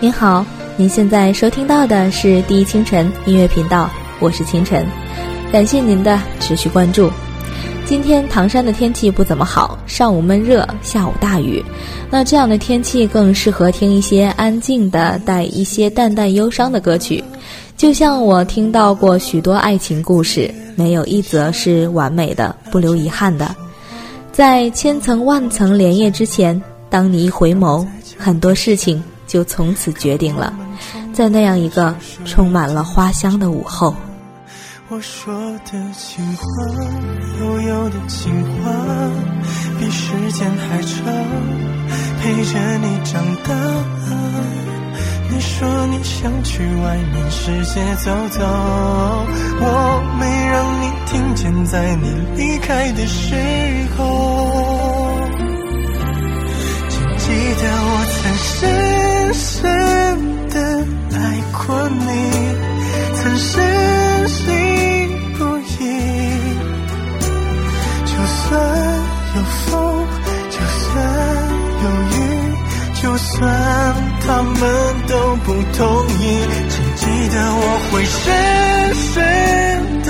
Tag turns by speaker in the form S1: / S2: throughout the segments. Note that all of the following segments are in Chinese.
S1: 您好，您现在收听到的是第一清晨音乐频道，我是清晨，感谢您的持续关注。今天唐山的天气不怎么好，上午闷热，下午大雨。那这样的天气更适合听一些安静的、带一些淡淡忧伤的歌曲。就像我听到过许多爱情故事，没有一则是完美的、不留遗憾的。在千层万层莲叶之前，当你一回眸，很多事情。就从此决定了，在那样一个充满了花香的午后。
S2: 我说的情话，悠悠的情话，比时间还长，陪着你长大。你说你想去外面世界走走，我没让你听见，在你离开的时候，请记得我曾深。深深的爱过你，曾深信不疑。就算有风，就算有雨，就算他们都不同意，请记得我会深深的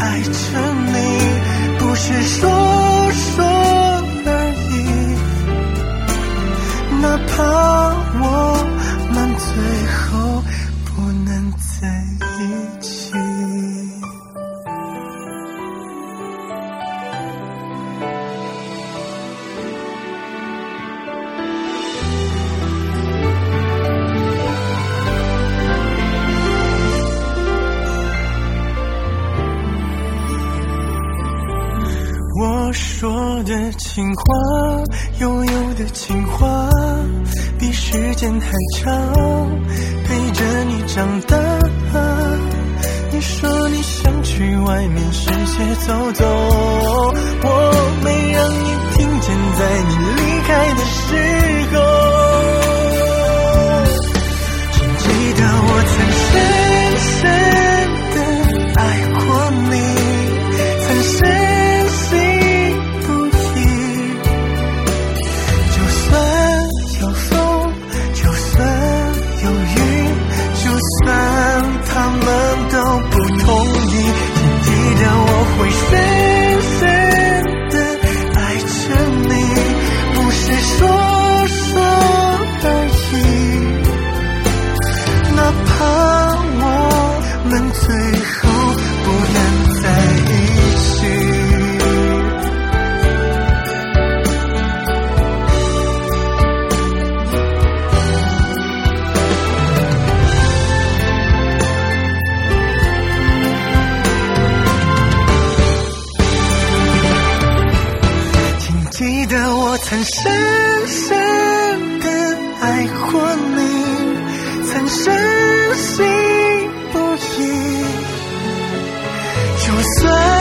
S2: 爱着你，不是说说哪怕。我们最后不能在一起。的情话，悠悠的情话。比时间还长，陪着你长大。你说你想去外面世界走走，我没让你听见，在你离开的时曾深深的爱过你，曾深信不疑。就算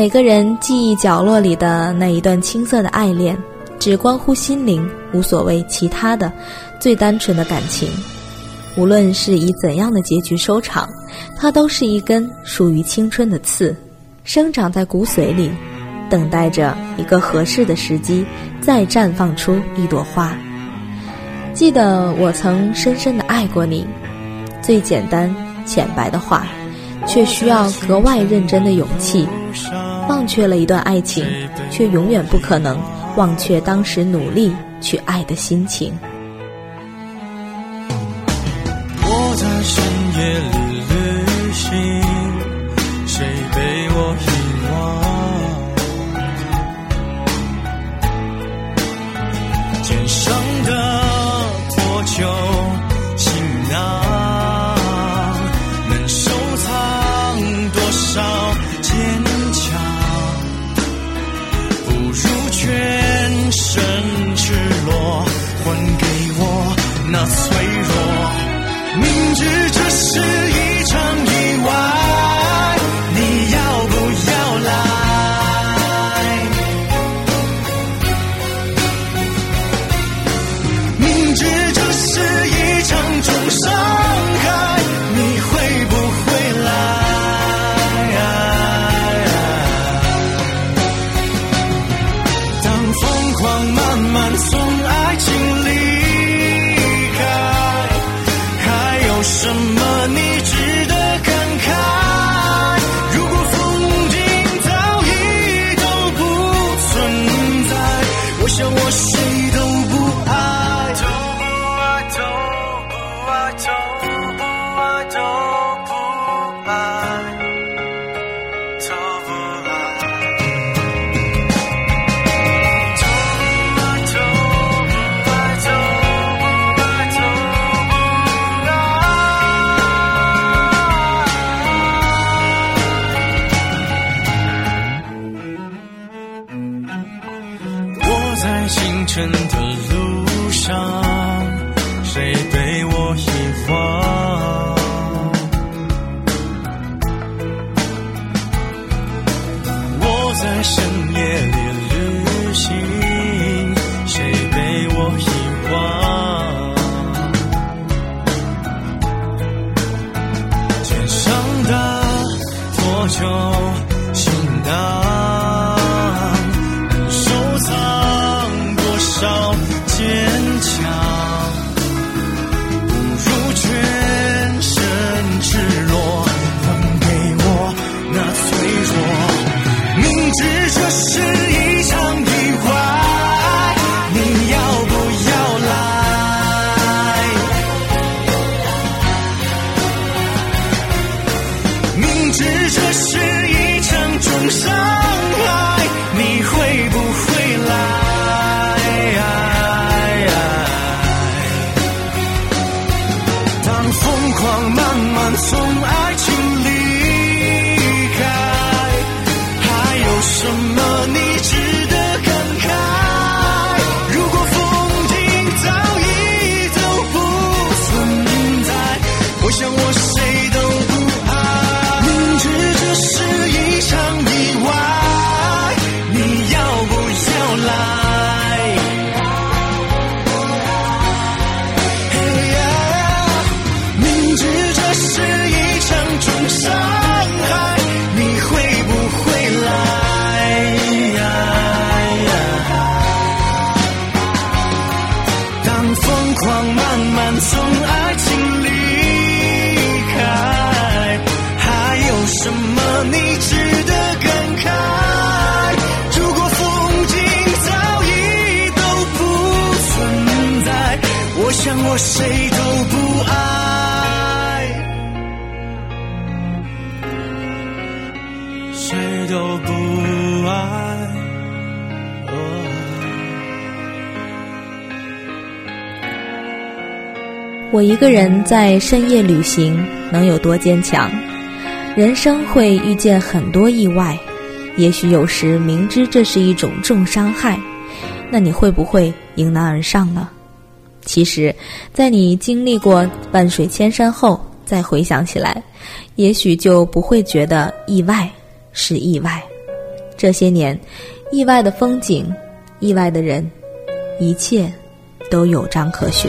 S1: 每个人记忆角落里的那一段青涩的爱恋，只关乎心灵，无所谓其他的，最单纯的感情。无论是以怎样的结局收场，它都是一根属于青春的刺，生长在骨髓里。等待着一个合适的时机，再绽放出一朵花。记得我曾深深的爱过你，最简单浅白的话，却需要格外认真的勇气。忘却了一段爱情，却永远不可能忘却当时努力去爱的心情。
S2: 在深夜疯狂慢慢从爱情离开，还有什么你值得感慨？如果风景早已都不存在，我想我谁都不我一
S1: 个人在深夜旅行，能有多坚强？人生会遇见很多意外，也许有时明知这是一种重伤害，那你会不会迎难而上呢？其实，在你经历过万水千山后，再回想起来，也许就不会觉得意外是意外。这些年，意外的风景，意外的人，一切都有章可循。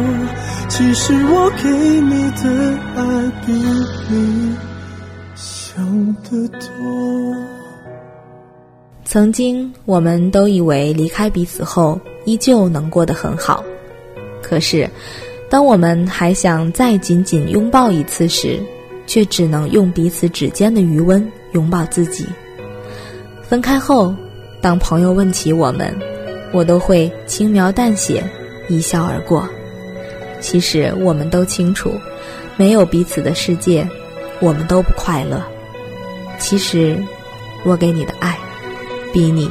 S2: 其实我给你的爱比你想的多。
S1: 曾经我们都以为离开彼此后依旧能过得很好，可是当我们还想再紧紧拥抱一次时，却只能用彼此指尖的余温。拥抱自己。分开后，当朋友问起我们，我都会轻描淡写，一笑而过。其实我们都清楚，没有彼此的世界，我们都不快乐。其实，我给你的爱，比你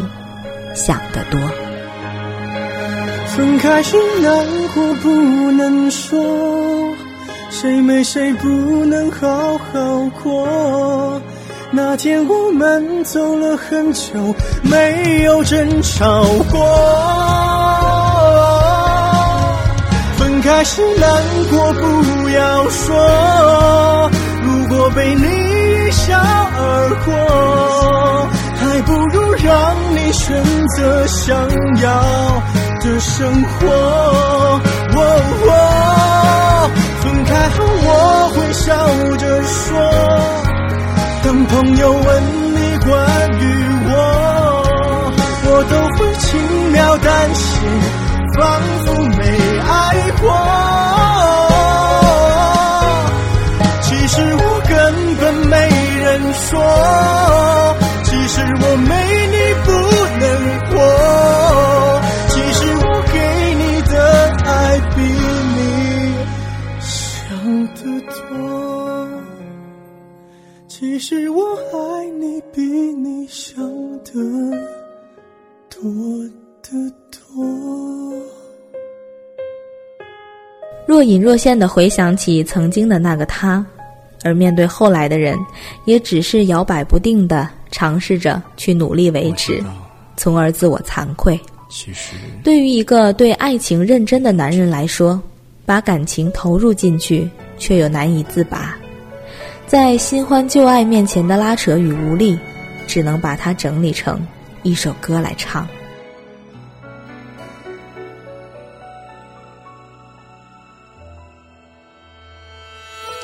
S1: 想的多。
S2: 分开时难过不能说，谁没谁不能好好过。那天我们走了很久，没有争吵过。分开时难过不要说，如果被你一笑而过，还不如让你选择想要的生活。分开后我会笑着说。当朋友问你关于我，我都会轻描淡写，仿
S1: 若隐若现的回想起曾经的那个他，而面对后来的人，也只是摇摆不定的尝试着去努力维持，从而自我惭愧。
S2: 其实，
S1: 对于一个对爱情认真的男人来说，把感情投入进去，却又难以自拔。在新欢旧爱面前的拉扯与无力，只能把它整理成一首歌来唱。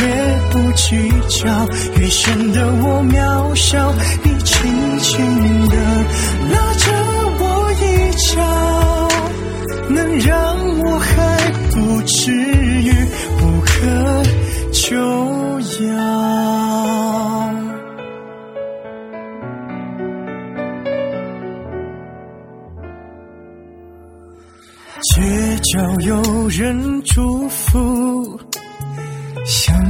S2: 越不计较，越显得我渺小。你轻轻地拉着我一角，能让我还不至于无可救药。街角有人祝福，巷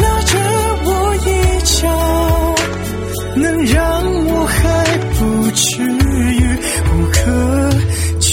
S2: 拉着我衣角，能让我还不至于无可救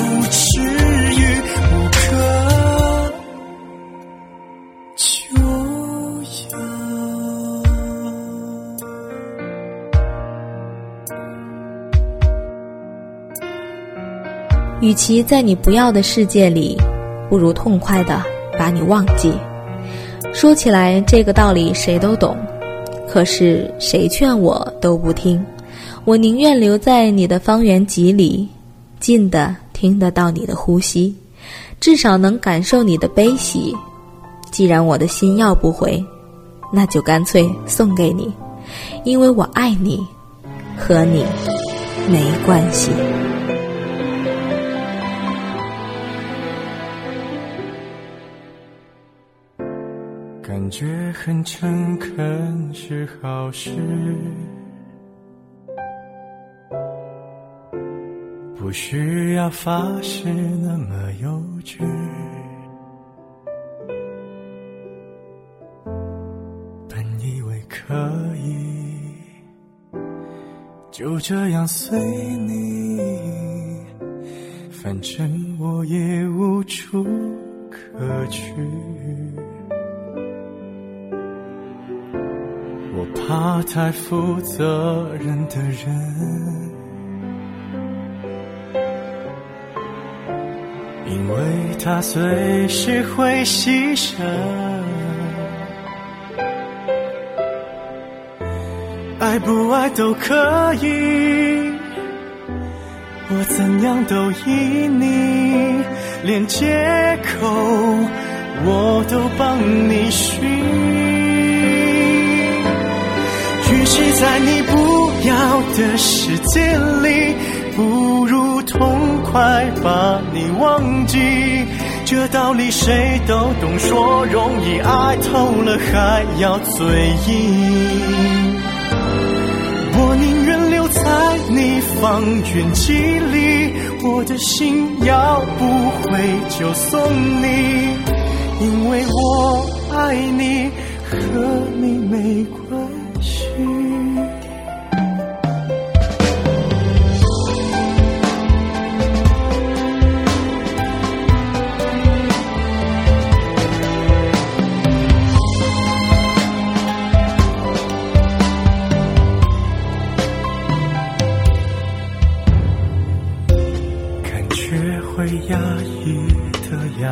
S2: 不至于无可救药。
S1: 与其在你不要的世界里，不如痛快的把你忘记。说起来，这个道理谁都懂，可是谁劝我都不听。我宁愿留在你的方圆几里，近的听得到你的呼吸，至少能感受你的悲喜。既然我的心要不回，那就干脆送给你，因为我爱你，和你没关系。
S2: 感觉很诚恳是好事，不需要发誓那么幼稚。本以为可以就这样随你，反正我也无处可去。我怕太负责任的人，为他随时会牺牲。爱不爱都可以，我怎样都依你，连借口我都帮你寻。与其在你不要的世界里，不如痛快把你忘记。这道理谁都懂，说容易，爱透了还要嘴硬。我宁愿留在你方圆几里，我的心要不回就送你，因为我爱你，和你没关系。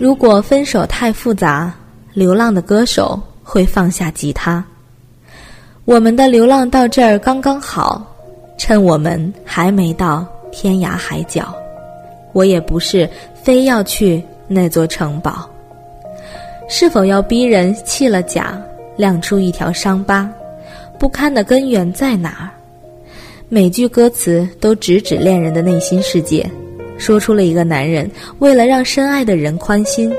S1: 如果分手太复杂，流浪的歌手会放下吉他。我们的流浪到这儿刚刚好，趁我们还没到天涯海角。我也不是非要去那座城堡。是否要逼人弃了甲，亮出一条伤疤？不堪的根源在哪儿？每句歌词都直指恋人的内心世界。说出了一个男人为了让深爱的人宽心，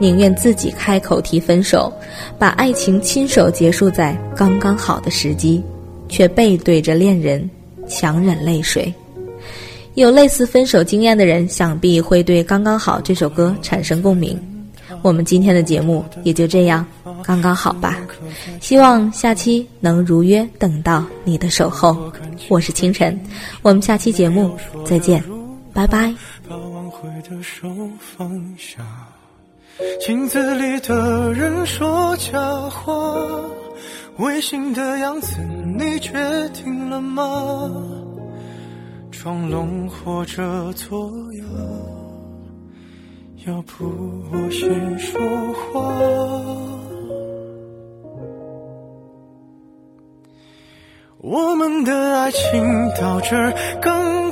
S1: 宁愿自己开口提分手，把爱情亲手结束在刚刚好的时机，却背对着恋人强忍泪水。有类似分手经验的人，想必会对《刚刚好》这首歌产生共鸣。我们今天的节目也就这样刚刚好吧。希望下期能如约等到你的守候。我是清晨，我们下期节目再见。拜拜。
S2: 把挽回的手放下，镜子里的人说假话，违心的样子你决定了吗？装聋或者作哑，要不我先说话。我们的爱情到这儿刚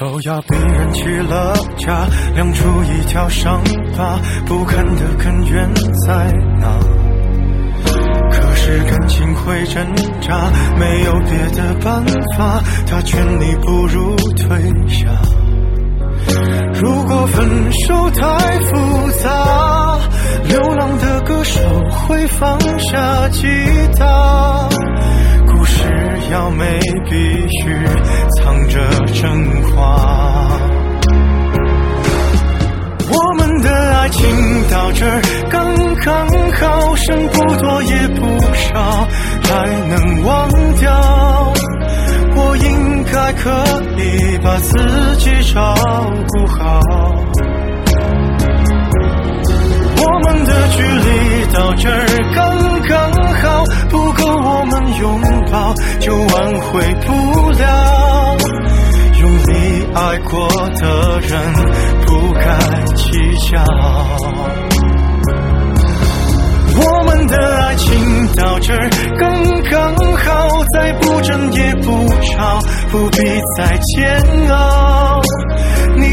S2: 是否要逼人起了家，亮出一条伤疤？不堪的根源在哪？可是感情会挣扎，没有别的办法，他劝你不如退下。如果分手太复杂，流浪的歌手会放下吉他。要没，必须藏着真话。我们的爱情到这刚刚好，剩不多也不少，还能忘掉。我应该可以把自己照顾好。距离到这儿刚刚好，不够我们拥抱，就挽回不了。用力爱过的人，不该计较。我们的爱情到这儿刚刚好，再不争也不吵，不必再煎熬。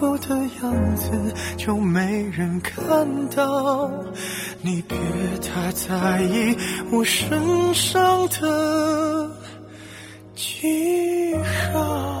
S2: 我的样子就没人看到。你别太在意我身上的记号